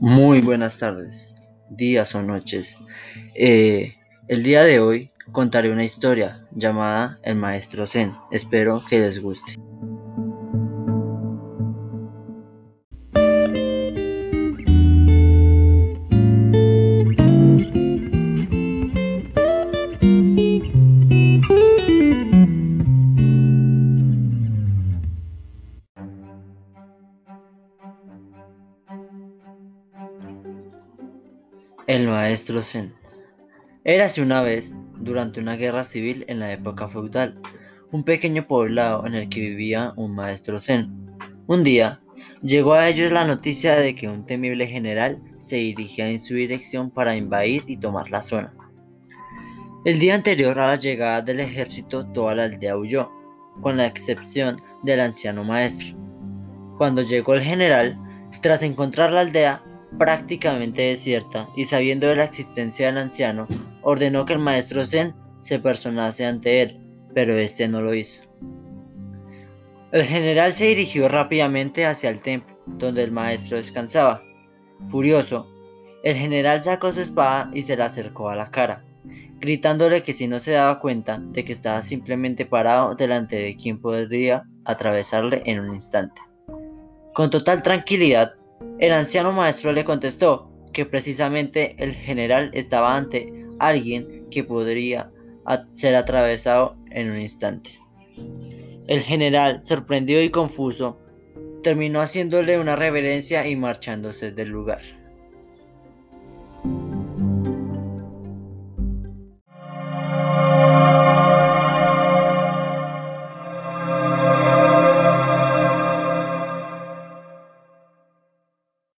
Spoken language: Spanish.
Muy buenas tardes, días o noches. Eh, el día de hoy contaré una historia llamada El Maestro Zen. Espero que les guste. El maestro Zen. Érase una vez, durante una guerra civil en la época feudal, un pequeño poblado en el que vivía un maestro Zen. Un día, llegó a ellos la noticia de que un temible general se dirigía en su dirección para invadir y tomar la zona. El día anterior a la llegada del ejército, toda la aldea huyó, con la excepción del anciano maestro. Cuando llegó el general, tras encontrar la aldea, prácticamente desierta y sabiendo de la existencia del anciano, ordenó que el maestro Zen se personase ante él, pero este no lo hizo. El general se dirigió rápidamente hacia el templo, donde el maestro descansaba. Furioso, el general sacó su espada y se la acercó a la cara, gritándole que si no se daba cuenta de que estaba simplemente parado delante de quien podría atravesarle en un instante. Con total tranquilidad, el anciano maestro le contestó que precisamente el general estaba ante alguien que podría ser atravesado en un instante. El general, sorprendido y confuso, terminó haciéndole una reverencia y marchándose del lugar.